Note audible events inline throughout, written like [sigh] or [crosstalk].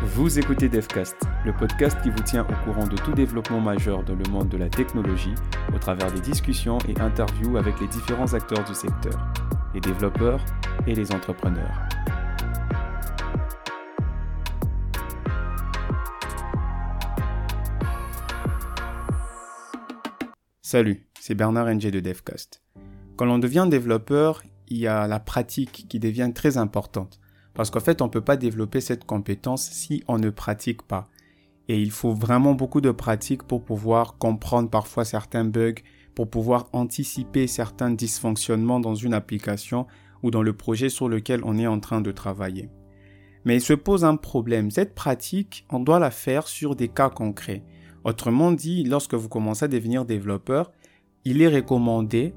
Vous écoutez DevCast, le podcast qui vous tient au courant de tout développement majeur dans le monde de la technologie au travers des discussions et interviews avec les différents acteurs du secteur, les développeurs et les entrepreneurs. Salut, c'est Bernard NG de DevCast. Quand l'on devient développeur, il y a la pratique qui devient très importante. Parce qu'en fait, on ne peut pas développer cette compétence si on ne pratique pas. Et il faut vraiment beaucoup de pratique pour pouvoir comprendre parfois certains bugs, pour pouvoir anticiper certains dysfonctionnements dans une application ou dans le projet sur lequel on est en train de travailler. Mais il se pose un problème. Cette pratique, on doit la faire sur des cas concrets. Autrement dit, lorsque vous commencez à devenir développeur, il est recommandé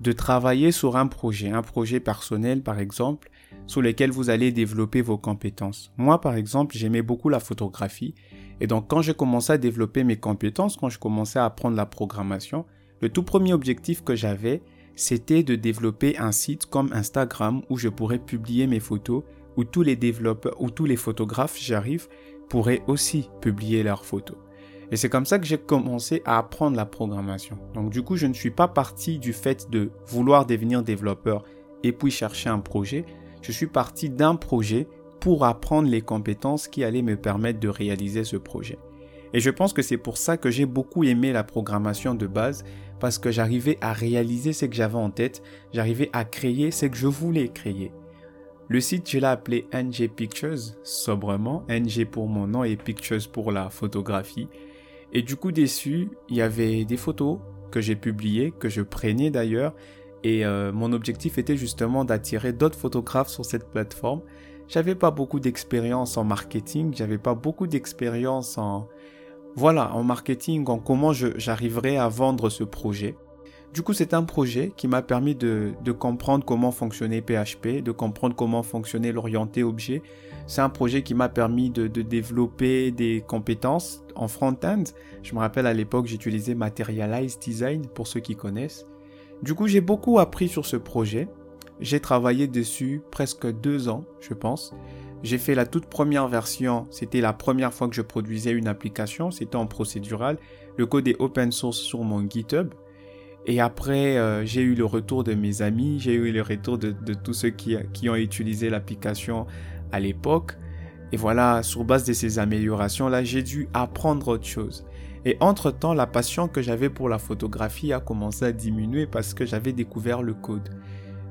de travailler sur un projet, un projet personnel par exemple, sur lequel vous allez développer vos compétences. Moi par exemple, j'aimais beaucoup la photographie et donc quand j'ai commencé à développer mes compétences, quand je commençais à apprendre la programmation, le tout premier objectif que j'avais, c'était de développer un site comme Instagram où je pourrais publier mes photos, où tous les développeurs ou tous les photographes, j'arrive, pourraient aussi publier leurs photos. Et c'est comme ça que j'ai commencé à apprendre la programmation. Donc du coup, je ne suis pas parti du fait de vouloir devenir développeur et puis chercher un projet. Je suis parti d'un projet pour apprendre les compétences qui allaient me permettre de réaliser ce projet. Et je pense que c'est pour ça que j'ai beaucoup aimé la programmation de base, parce que j'arrivais à réaliser ce que j'avais en tête, j'arrivais à créer ce que je voulais créer. Le site, je l'ai appelé NG Pictures, sobrement, NG pour mon nom et Pictures pour la photographie. Et du coup, dessus, il y avait des photos que j'ai publiées, que je prenais d'ailleurs. Et euh, mon objectif était justement d'attirer d'autres photographes sur cette plateforme. J'avais pas beaucoup d'expérience en marketing, j'avais pas beaucoup d'expérience en, voilà, en marketing, en comment j'arriverais à vendre ce projet. Du coup, c'est un projet qui m'a permis de, comprendre comment fonctionnait PHP, de comprendre comment fonctionnait l'orienté objet. C'est un projet qui m'a permis de, développer des compétences en front-end. Je me rappelle à l'époque, j'utilisais Materialize Design pour ceux qui connaissent. Du coup, j'ai beaucoup appris sur ce projet. J'ai travaillé dessus presque deux ans, je pense. J'ai fait la toute première version, c'était la première fois que je produisais une application, c'était en procédural. Le code est open source sur mon GitHub. Et après, euh, j'ai eu le retour de mes amis, j'ai eu le retour de, tous ceux qui, qui ont utilisé l'application à l'époque. Et voilà, sur base de ces améliorations-là, j'ai dû apprendre autre chose. Et entre-temps, la passion que j'avais pour la photographie a commencé à diminuer parce que j'avais découvert le code.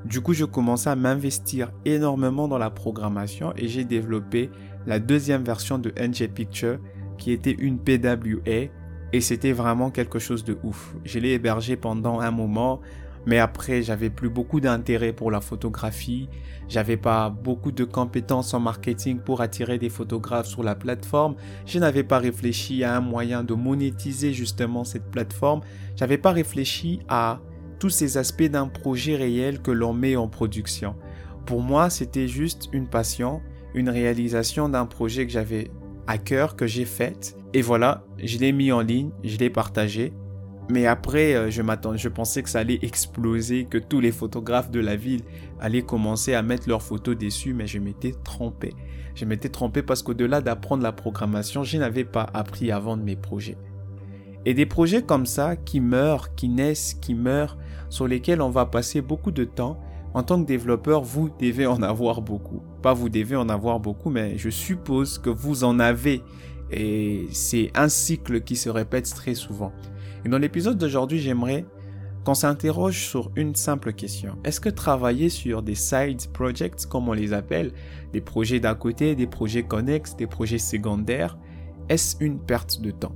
Du coup, je commençais à m'investir énormément dans la programmation et j'ai développé la deuxième version de NG Picture qui était une PWA et c'était vraiment quelque chose de ouf. Je l'ai hébergé pendant un moment, mais après j'avais plus beaucoup d'intérêt pour la photographie. J'avais pas beaucoup de compétences en marketing pour attirer des photographes sur la plateforme. Je n'avais pas réfléchi à un moyen de monétiser justement cette plateforme. J'avais pas réfléchi à tous ces aspects d'un projet réel que l'on met en production. Pour moi, c'était juste une passion, une réalisation d'un projet que j'avais à cœur, que j'ai fait et voilà, je l'ai mis en ligne, je l'ai partagé. Mais après, euh, je m'attendais, je pensais que ça allait exploser, que tous les photographes de la ville allaient commencer à mettre leurs photos dessus, mais je m'étais trompé. Je m'étais trompé parce qu'au-delà d'apprendre la programmation, je n'avais pas appris à vendre mes projets. Et des projets comme ça, qui meurent, qui naissent, qui meurent, sur lesquels on va passer beaucoup de temps, en tant que développeur, vous devez en avoir beaucoup. Pas vous devez en avoir beaucoup, mais je suppose que vous en avez et c'est un cycle qui se répète très souvent. Et dans l'épisode d'aujourd'hui, j'aimerais qu'on s'interroge sur une simple question. Est-ce que travailler sur des side projects, comme on les appelle, des projets d'à côté, des projets connexes, des projets secondaires, est-ce une perte de temps?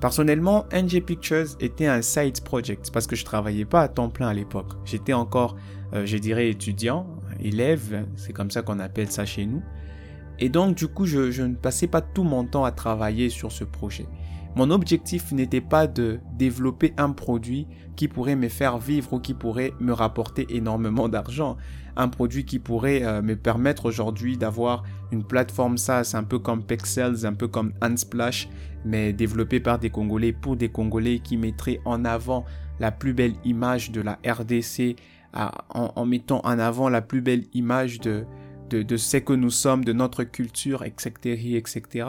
Personnellement, NG Pictures était un side project parce que je travaillais pas à temps plein à l'époque. J'étais encore, euh, je dirais, étudiant, élève, c'est comme ça qu'on appelle ça chez nous. Et donc, du coup, je, ne passais pas tout mon temps à travailler sur ce projet. Mon objectif n'était pas de développer un produit qui pourrait me faire vivre ou qui pourrait me rapporter énormément d'argent. Un produit qui pourrait euh, me permettre aujourd'hui d'avoir une plateforme SaaS un peu comme Pexels, un peu comme Unsplash, mais développé par des Congolais pour des Congolais qui mettraient en avant la plus belle image de la RDC, en mettant en avant la plus belle image de, de, de ce que nous sommes, de notre culture, etc., etc.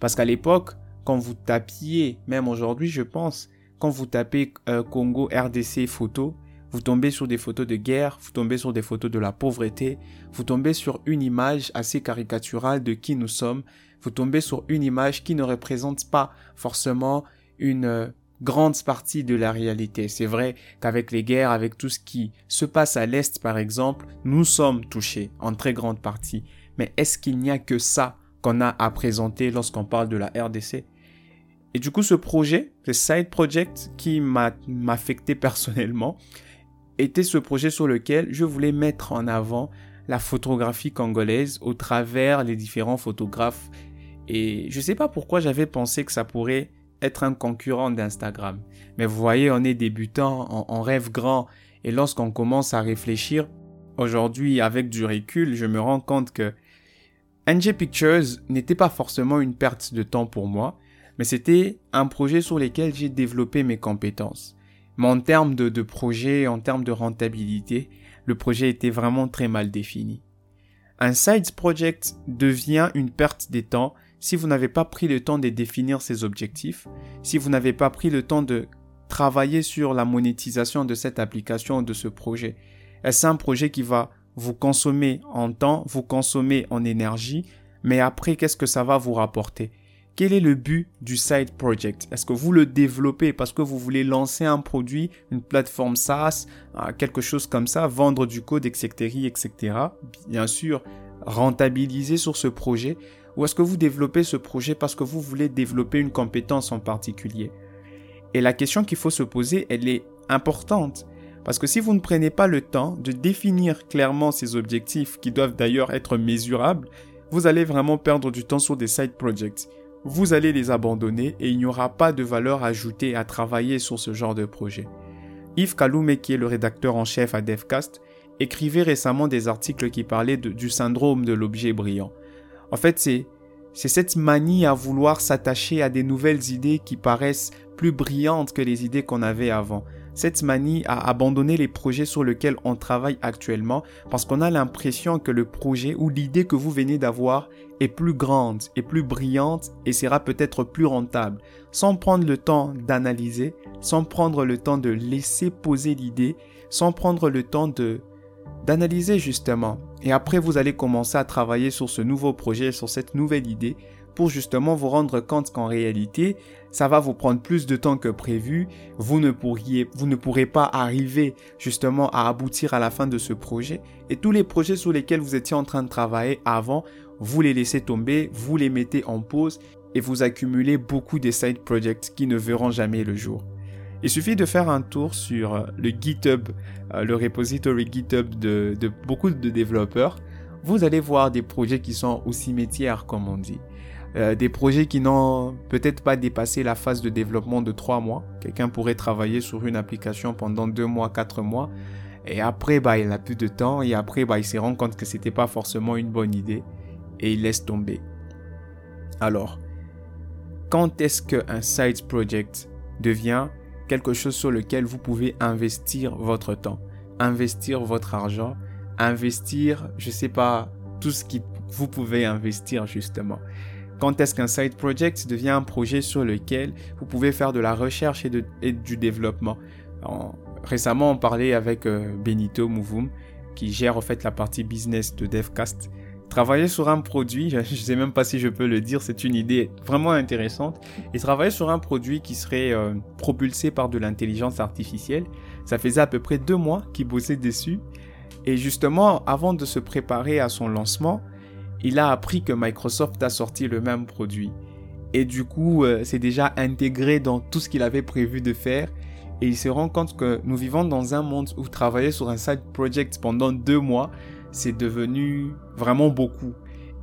Parce qu'à l'époque, quand vous tapiez, même aujourd'hui, je pense, quand vous tapez euh, Congo RDC photo, vous tombez sur des photos de guerre, vous tombez sur des photos de la pauvreté, vous tombez sur une image assez caricaturale de qui nous sommes, vous tombez sur une image qui ne représente pas forcément une euh, grande partie de la réalité. C'est vrai qu'avec les guerres, avec tout ce qui se passe à l'Est par exemple, nous sommes touchés en très grande partie. Mais est-ce qu'il n'y a que ça qu'on a à présenter lorsqu'on parle de la RDC Et du coup, ce projet, ce side project qui m'a affecté personnellement, était ce projet sur lequel je voulais mettre en avant la photographie congolaise au travers les différents photographes. Et je ne sais pas pourquoi j'avais pensé que ça pourrait être un concurrent d'Instagram. Mais vous voyez, on est débutant, on, rêve grand. Et lorsqu'on commence à réfléchir, aujourd'hui, avec du recul, je me rends compte que NG Pictures n'était pas forcément une perte de temps pour moi, mais c'était un projet sur lequel j'ai développé mes compétences. Mais en termes de, projet, en termes de rentabilité, le projet était vraiment très mal défini. Un side project devient une perte de temps si vous n'avez pas pris le temps de définir ses objectifs, si vous n'avez pas pris le temps de travailler sur la monétisation de cette application, de ce projet. Est-ce un projet qui va vous consommer en temps, vous consommer en énergie, mais après, qu'est-ce que ça va vous rapporter? Quel est le but du side project? Est-ce que vous le développez parce que vous voulez lancer un produit, une plateforme SaaS, euh, quelque chose comme ça, vendre du code, etc., etc. Bien sûr, rentabiliser sur ce projet? Ou est-ce que vous développez ce projet parce que vous voulez développer une compétence en particulier? Et la question qu'il faut se poser, elle est importante. Parce que si vous ne prenez pas le temps de définir clairement ces objectifs, qui doivent d'ailleurs être mesurables, vous allez vraiment perdre du temps sur des side projects. Vous allez les abandonner et il n'y aura pas de valeur ajoutée à travailler sur ce genre de projet. Yves Kaloume, qui est le rédacteur en chef à DevCast, écrivait récemment des articles qui parlaient du syndrome de l'objet brillant. En fait, c'est c'est cette manie à vouloir s'attacher à des nouvelles idées qui paraissent plus brillantes que les idées qu'on avait avant. Cette manie à abandonner les projets sur lesquels on travaille actuellement parce qu'on a l'impression que le projet ou l'idée que vous venez d'avoir est plus grande et plus brillante et sera peut-être plus rentable. Sans prendre le temps d'analyser, sans prendre le temps de laisser poser l'idée, sans prendre le temps de d'analyser justement. Et après, vous allez commencer à travailler sur ce nouveau projet, sur cette nouvelle idée, pour justement vous rendre compte qu'en réalité, ça va vous prendre plus de temps que prévu. Vous ne pourriez, vous ne pourrez pas arriver justement à aboutir à la fin de ce projet. Et tous les projets sur lesquels vous étiez en train de travailler avant, vous les laissez tomber, vous les mettez en pause et vous accumulez beaucoup de side projects qui ne verront jamais le jour. Il suffit de faire un tour sur le GitHub, euh, le repository GitHub de, beaucoup de développeurs. Vous allez voir des projets qui sont au cimetière, comme on dit. Euh, des projets qui n'ont peut-être pas dépassé la phase de développement de 3 mois. Quelqu'un pourrait travailler sur une application pendant 2 mois, 4 mois. Et après, bah, il n'a plus de temps. Et après, bah, il se rend compte que c'était pas forcément une bonne idée. Et il laisse tomber. Alors, quand est-ce qu'un side project devient quelque chose sur lequel vous pouvez investir votre temps, investir votre argent, investir, je sais pas, tout ce que vous pouvez investir justement. Quand est-ce qu'un side project devient un projet sur lequel vous pouvez faire de la recherche et, du développement? Récemment, on parlait avec euh, Benito Mouvoum, qui gère en fait la partie business de DevCast. Travailler sur un produit, [laughs] je ne sais même pas si je peux le dire, c'est une idée vraiment intéressante, et travailler sur un produit qui serait euh, propulsé par de l'intelligence artificielle, ça faisait à peu près deux mois qu'il bossait dessus, et justement, avant de se préparer à son lancement, il a appris que Microsoft a sorti le même produit. Et du coup, euh, c'est déjà intégré dans tout ce qu'il avait prévu de faire. Et il se rend compte que nous vivons dans un monde où travailler sur un side project pendant deux mois, c'est devenu vraiment beaucoup.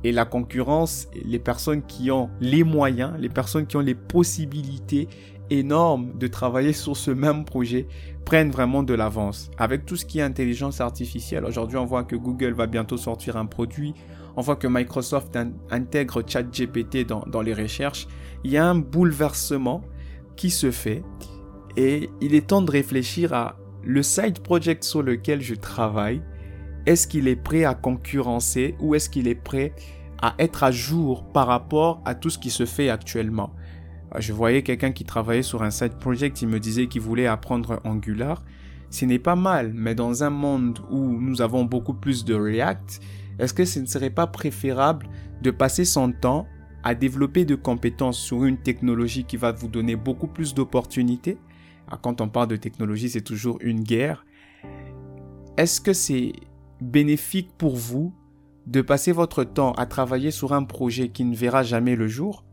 Et la concurrence, les personnes qui ont les moyens, les personnes qui ont les possibilités énormes de travailler sur ce même projet prennent vraiment de l'avance. Avec tout ce qui est intelligence artificielle, aujourd'hui on voit que Google va bientôt sortir un produit, on voit que Microsoft intègre ChatGPT dans, dans les recherches. Il y a un bouleversement qui se fait et il est temps de réfléchir à le side project sur lequel je travaille est-ce qu'il est prêt à concurrencer ou est-ce qu'il est prêt à être à jour par rapport à tout ce qui se fait actuellement. Je voyais quelqu'un qui travaillait sur un side project, il me disait qu'il voulait apprendre Angular. Ce n'est pas mal, mais dans un monde où nous avons beaucoup plus de React, est-ce que ce ne serait pas préférable de passer son temps à développer de compétences sur une technologie qui va vous donner beaucoup plus d'opportunités? Ah, Quand on parle de technologie, c'est toujours une guerre. Est-ce que c'est bénéfique pour vous de passer votre temps à travailler sur un projet qui ne verra jamais le jour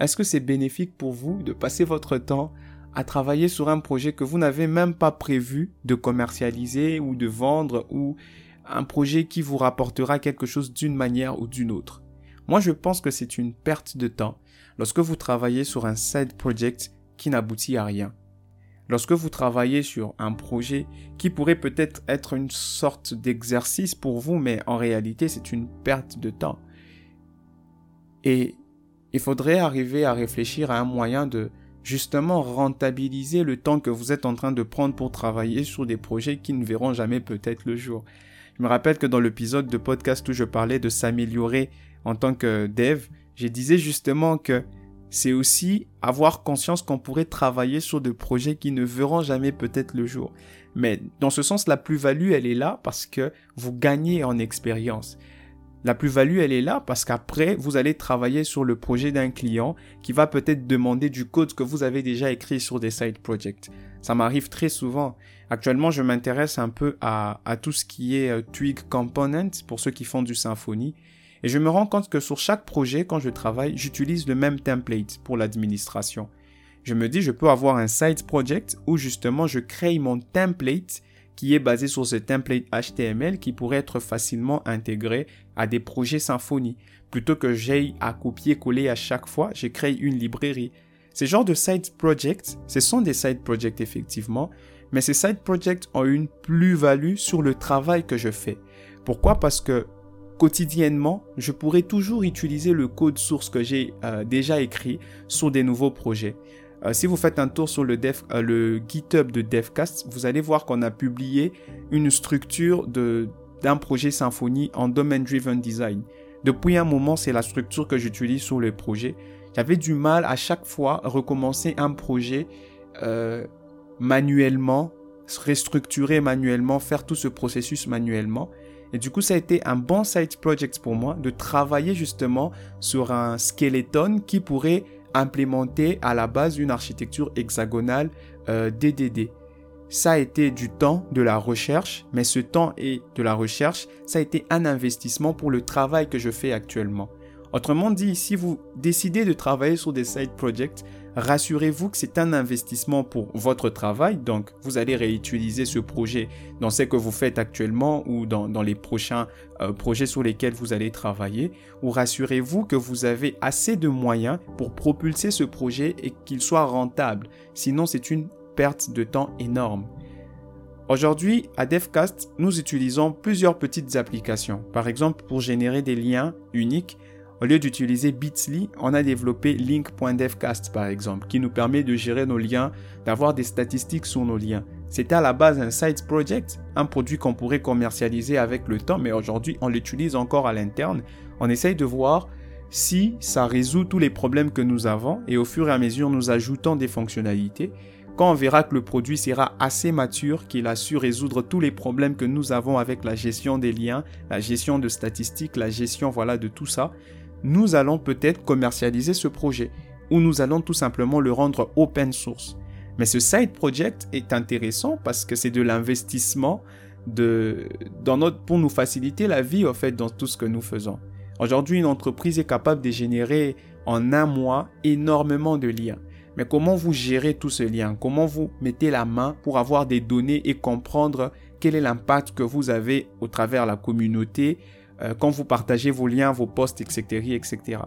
Est-ce que c'est bénéfique pour vous de passer votre temps à travailler sur un projet que vous n'avez même pas prévu de commercialiser ou de vendre ou un projet qui vous rapportera quelque chose d'une manière ou d'une autre? Moi, je pense que c'est une perte de temps lorsque vous travaillez sur un side project qui n'aboutit à rien. Lorsque vous travaillez sur un projet qui pourrait peut-être être une sorte d'exercice pour vous, mais en réalité c'est une perte de temps. Et il faudrait arriver à réfléchir à un moyen de justement rentabiliser le temps que vous êtes en train de prendre pour travailler sur des projets qui ne verront jamais peut-être le jour. Je me rappelle que dans l'épisode de podcast où je parlais de s'améliorer en tant que dev, je disais justement que c'est aussi avoir conscience qu'on pourrait travailler sur des projets qui ne verront jamais peut-être le jour. Mais dans ce sens, la plus-value, elle est là parce que vous gagnez en expérience. La plus-value, elle est là parce qu'après, vous allez travailler sur le projet d'un client qui va peut-être demander du code que vous avez déjà écrit sur des side projects. Ça m'arrive très souvent. Actuellement, je m'intéresse un peu à, tout ce qui est euh, Twig Component pour ceux qui font du Symfony. Et je me rends compte que sur chaque projet, quand je travaille, j'utilise le même template pour l'administration. Je me dis, je peux avoir un side project où justement je crée mon template qui est basé sur ce template HTML qui pourrait être facilement intégré à des projets Symfony. Plutôt que j'aille à copier-coller à chaque fois, je crée une librairie. Ces genres de side projects, ce sont des side projects effectivement, mais ces side projects ont une plus-value sur le travail que je fais. Pourquoi? Parce que quotidiennement, je pourrais toujours utiliser le code source que j'ai euh, déjà écrit sur des nouveaux projets. Euh, si vous faites un tour sur le, euh, le GitHub de Devcast, vous allez voir qu'on a publié une structure d'un projet Symfony en Domain Driven Design. Depuis un moment, c'est la structure que j'utilise sur le projet. J'avais du mal à chaque fois recommencer un projet manuellement, restructurer manuellement, faire tout ce processus manuellement. Et du coup, ça a été un bon side project pour moi de travailler justement sur un skeleton qui pourrait implémenter à la base une architecture hexagonale DDD. Euh, ça a été du temps, de la recherche, mais ce temps et de la recherche, ça a été un investissement pour le travail que je fais actuellement. Autrement dit, si vous décidez de travailler sur des side projects, rassurez-vous que c'est un investissement pour votre travail. Donc, vous allez réutiliser ce projet dans ce que vous faites actuellement ou dans, les prochains euh, projets sur lesquels vous allez travailler. Ou rassurez-vous que vous avez assez de moyens pour propulser ce projet et qu'il soit rentable. Sinon, c'est une perte de temps énorme. Aujourd'hui, à DevCast, nous utilisons plusieurs petites applications. Par exemple, pour générer des liens uniques, au lieu d'utiliser Bitsly, on a développé Link.devcast par exemple, qui nous permet de gérer nos liens, d'avoir des statistiques sur nos liens. C'était à la base un side project, un produit qu'on pourrait commercialiser avec le temps, mais aujourd'hui on l'utilise encore à l'interne. On essaye de voir si ça résout tous les problèmes que nous avons et au fur et à mesure nous ajoutons des fonctionnalités. Quand on verra que le produit sera assez mature, qu'il a su résoudre tous les problèmes que nous avons avec la gestion des liens, la gestion de statistiques, la gestion voilà de tout ça, nous allons peut-être commercialiser ce projet ou nous allons tout simplement le rendre open source. Mais ce side project est intéressant parce que c'est de l'investissement de, dans notre, pour nous faciliter la vie en fait dans tout ce que nous faisons. Aujourd'hui, une entreprise est capable de générer en un mois énormément de liens. Mais comment vous gérez tous ces liens Comment vous mettez la main pour avoir des données et comprendre quel est l'impact que vous avez au travers la communauté euh, quand vous partagez vos liens, vos posts, etc. etc.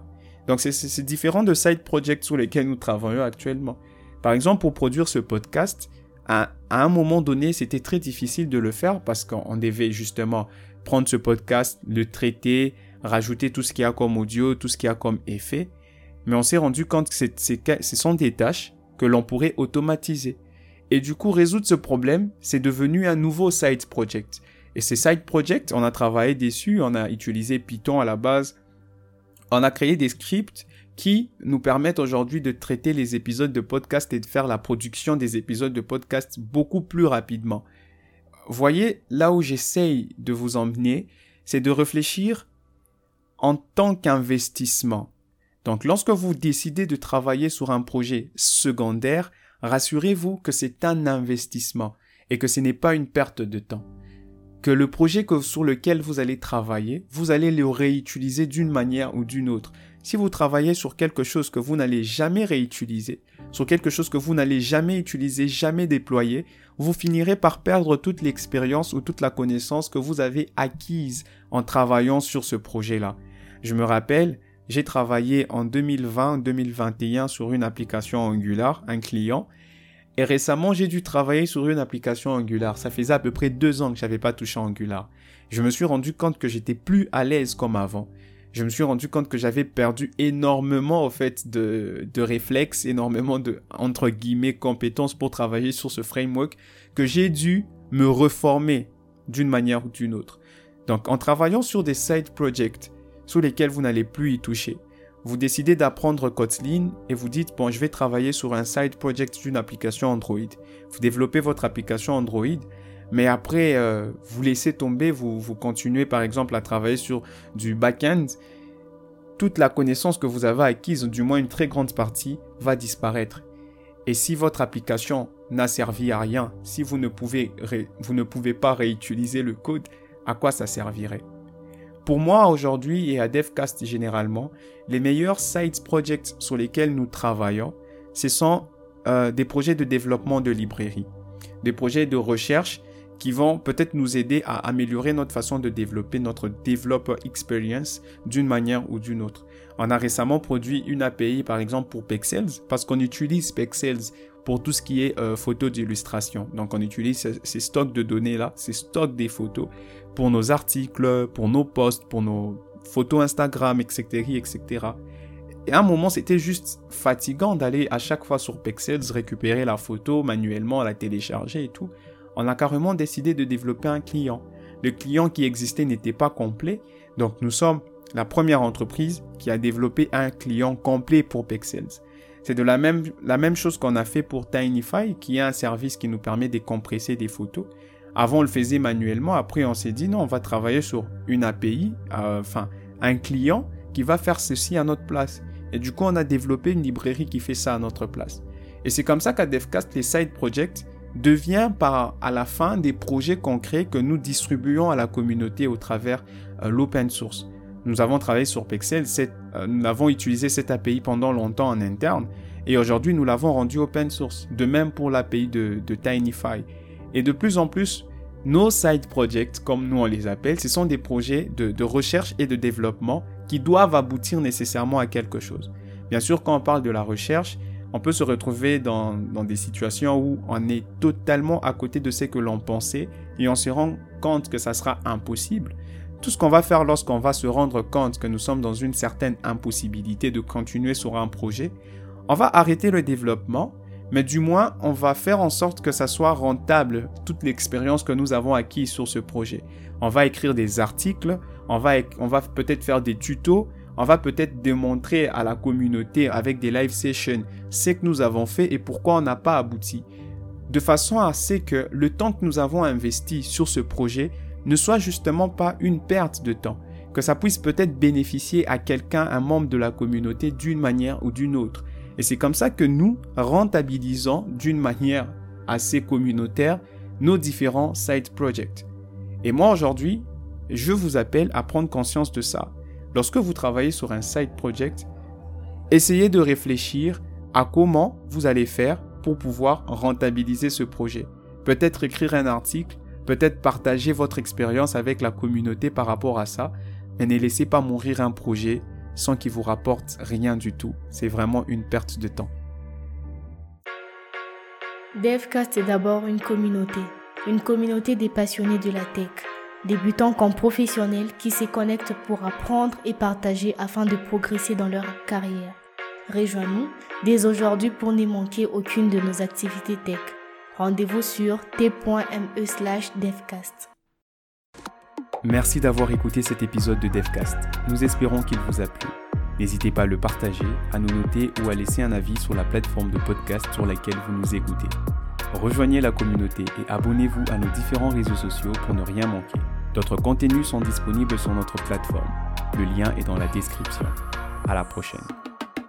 Donc c'est différent de side projects sur lesquels nous travaillons actuellement. Par exemple, pour produire ce podcast, à, à un moment donné, c'était très difficile de le faire parce qu'on devait justement prendre ce podcast, le traiter, rajouter tout ce qu'il y a comme audio, tout ce qu'il y a comme effet. Mais on s'est rendu compte que ce sont des tâches que l'on pourrait automatiser. Et du coup, résoudre ce problème, c'est devenu un nouveau side project. Et ces side projects, on a travaillé dessus, on a utilisé Python à la base, on a créé des scripts qui nous permettent aujourd'hui de traiter les épisodes de podcast et de faire la production des épisodes de podcast beaucoup plus rapidement. Voyez, là où j'essaye de vous emmener, c'est de réfléchir en tant qu'investissement. Donc lorsque vous décidez de travailler sur un projet secondaire, rassurez-vous que c'est un investissement et que ce n'est pas une perte de temps. Que le projet sur lequel vous allez travailler, vous allez le réutiliser d'une manière ou d'une autre. Si vous travaillez sur quelque chose que vous n'allez jamais réutiliser, sur quelque chose que vous n'allez jamais utiliser, jamais déployer, vous finirez par perdre toute l'expérience ou toute la connaissance que vous avez acquise en travaillant sur ce projet-là. Je me rappelle, j'ai travaillé en 2020-2021 sur une application Angular, un client, et récemment j'ai dû travailler sur une application Angular. Ça faisait à peu près deux ans que j'avais pas touché Angular. Je me suis rendu compte que j'étais plus à l'aise comme avant je me suis rendu compte que j'avais perdu énormément, au fait, de, de réflexes, énormément de, entre guillemets, compétences pour travailler sur ce framework, que j'ai dû me reformer d'une manière ou d'une autre. Donc, en travaillant sur des side projects sur lesquels vous n'allez plus y toucher, vous décidez d'apprendre Kotlin et vous dites, bon, je vais travailler sur un side project d'une application Android. Vous développez votre application Android mais après, euh, vous laissez tomber, vous, continuez par exemple à travailler sur du back-end, toute la connaissance que vous avez acquise, du moins une très grande partie, va disparaître. Et si votre application n'a servi à rien, si vous ne pouvez pas réutiliser le code, à quoi ça servirait? Pour moi aujourd'hui et à DevCast généralement, les meilleurs side projects sur lesquels nous travaillons, ce sont euh, des projets de développement de librairie, des projets de recherche qui vont peut-être nous aider à améliorer notre façon de développer notre developer experience d'une manière ou d'une autre. On a récemment produit une API par exemple pour Pexels parce qu'on utilise Pexels pour tout ce qui est euh, photos d'illustration. Donc on utilise ces, stocks de données là, ces stocks des photos pour nos articles, pour nos posts, pour nos photos Instagram, etc., etc. Et à un moment, c'était juste fatigant d'aller à chaque fois sur Pexels récupérer la photo manuellement, la télécharger et tout on a carrément décidé de développer un client. Le client qui existait n'était pas complet, donc nous sommes la première entreprise qui a développé un client complet pour Pexels. C'est de la même, chose qu'on a fait pour Tinify, qui est un service qui nous permet de compresser des photos. Avant, on le faisait manuellement. Après, on s'est dit non, on va travailler sur une API, euh, enfin, un client qui va faire ceci à notre place. Et du coup, on a développé une librairie qui fait ça à notre place. Et c'est comme ça qu'à DevCast, les side projects, devient à la fin des projets concrets que nous distribuons à la communauté au travers euh, l'open source. Nous avons travaillé sur Pexel, euh, nous avons utilisé cette API pendant longtemps en interne et aujourd'hui nous l'avons rendu open source. De même pour l'API de, de. Et de plus en plus, nos side projects, comme nous on les appelle, ce sont des projets de, de recherche et de développement qui doivent aboutir nécessairement à quelque chose. Bien sûr, quand on parle de la recherche, on peut se retrouver dans, des situations où on est totalement à côté de ce que l'on pensait et on se rend compte que ça sera impossible. Tout ce qu'on va faire lorsqu'on va se rendre compte que nous sommes dans une certaine impossibilité de continuer sur un projet, on va arrêter le développement, mais du moins on va faire en sorte que ça soit rentable, toute l'expérience que nous avons acquise sur ce projet. On va écrire des articles, on va, on va peut-être faire des tutos, on va peut-être démontrer à la communauté avec des live sessions ce que nous avons fait et pourquoi on n'a pas abouti. De façon à ce que le temps que nous avons investi sur ce projet ne soit justement pas une perte de temps, que ça puisse peut-être bénéficier à quelqu'un, un membre de la communauté d'une manière ou d'une autre. Et c'est comme ça que nous rentabilisons d'une manière assez communautaire nos différents side projects. Et moi aujourd'hui, je vous appelle à prendre conscience de ça Lorsque vous travaillez sur un side project, essayez de réfléchir à comment vous allez faire pour pouvoir rentabiliser ce projet. Peut-être écrire un article, peut-être partager votre expérience avec la communauté par rapport à ça, mais ne laissez pas mourir un projet sans qu'il vous rapporte rien du tout. C'est vraiment une perte de temps. DevCast est d'abord une communauté, une communauté des passionnés de la tech débutants comme professionnels qui se connectent pour apprendre et partager afin de progresser dans leur carrière. Rejoins-nous dès aujourd'hui pour ne manquer aucune de nos activités tech. Rendez-vous sur t.me devcast. Merci d'avoir écouté cet épisode de DevCast. Nous espérons qu'il vous a plu. N'hésitez pas à le partager, à nous noter ou à laisser un avis sur la plateforme de podcast sur laquelle vous nous écoutez. Rejoignez la communauté et abonnez-vous à nos différents réseaux sociaux pour ne rien manquer. D'autres contenus sont disponibles sur notre plateforme. Le lien est dans la description. À la prochaine.